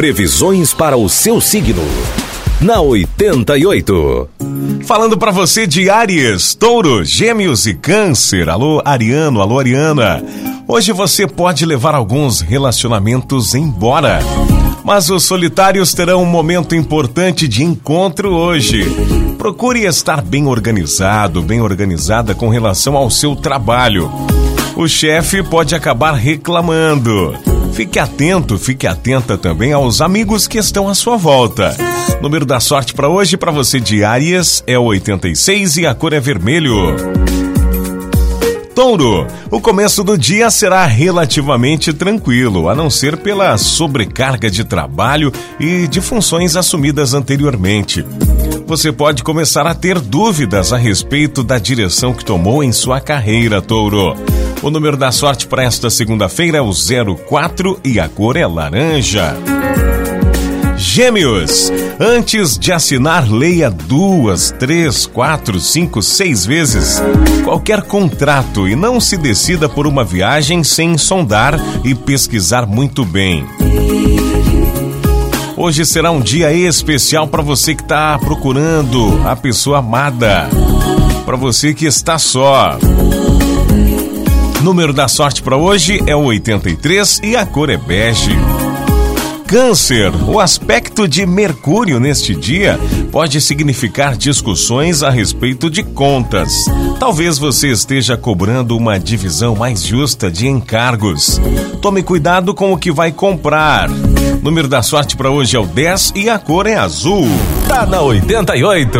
Previsões para o seu signo. Na 88. Falando para você de Aries, Touro, Gêmeos e Câncer. Alô, Ariano, alô, Ariana. Hoje você pode levar alguns relacionamentos embora. Mas os solitários terão um momento importante de encontro hoje. Procure estar bem organizado, bem organizada com relação ao seu trabalho. O chefe pode acabar reclamando. Fique atento, fique atenta também aos amigos que estão à sua volta. Número da sorte para hoje para você de Áries é o 86 e a cor é vermelho. Touro, o começo do dia será relativamente tranquilo, a não ser pela sobrecarga de trabalho e de funções assumidas anteriormente. Você pode começar a ter dúvidas a respeito da direção que tomou em sua carreira, Touro. O número da sorte para esta segunda-feira é o 04 e a cor é laranja. Gêmeos, antes de assinar, leia duas, três, quatro, cinco, seis vezes qualquer contrato e não se decida por uma viagem sem sondar e pesquisar muito bem. Hoje será um dia especial para você que está procurando a pessoa amada, para você que está só. Número da sorte para hoje é o 83 e a cor é bege. Câncer, o aspecto de Mercúrio neste dia pode significar discussões a respeito de contas. Talvez você esteja cobrando uma divisão mais justa de encargos. Tome cuidado com o que vai comprar. Número da sorte para hoje é o 10 e a cor é azul. Tá na 88.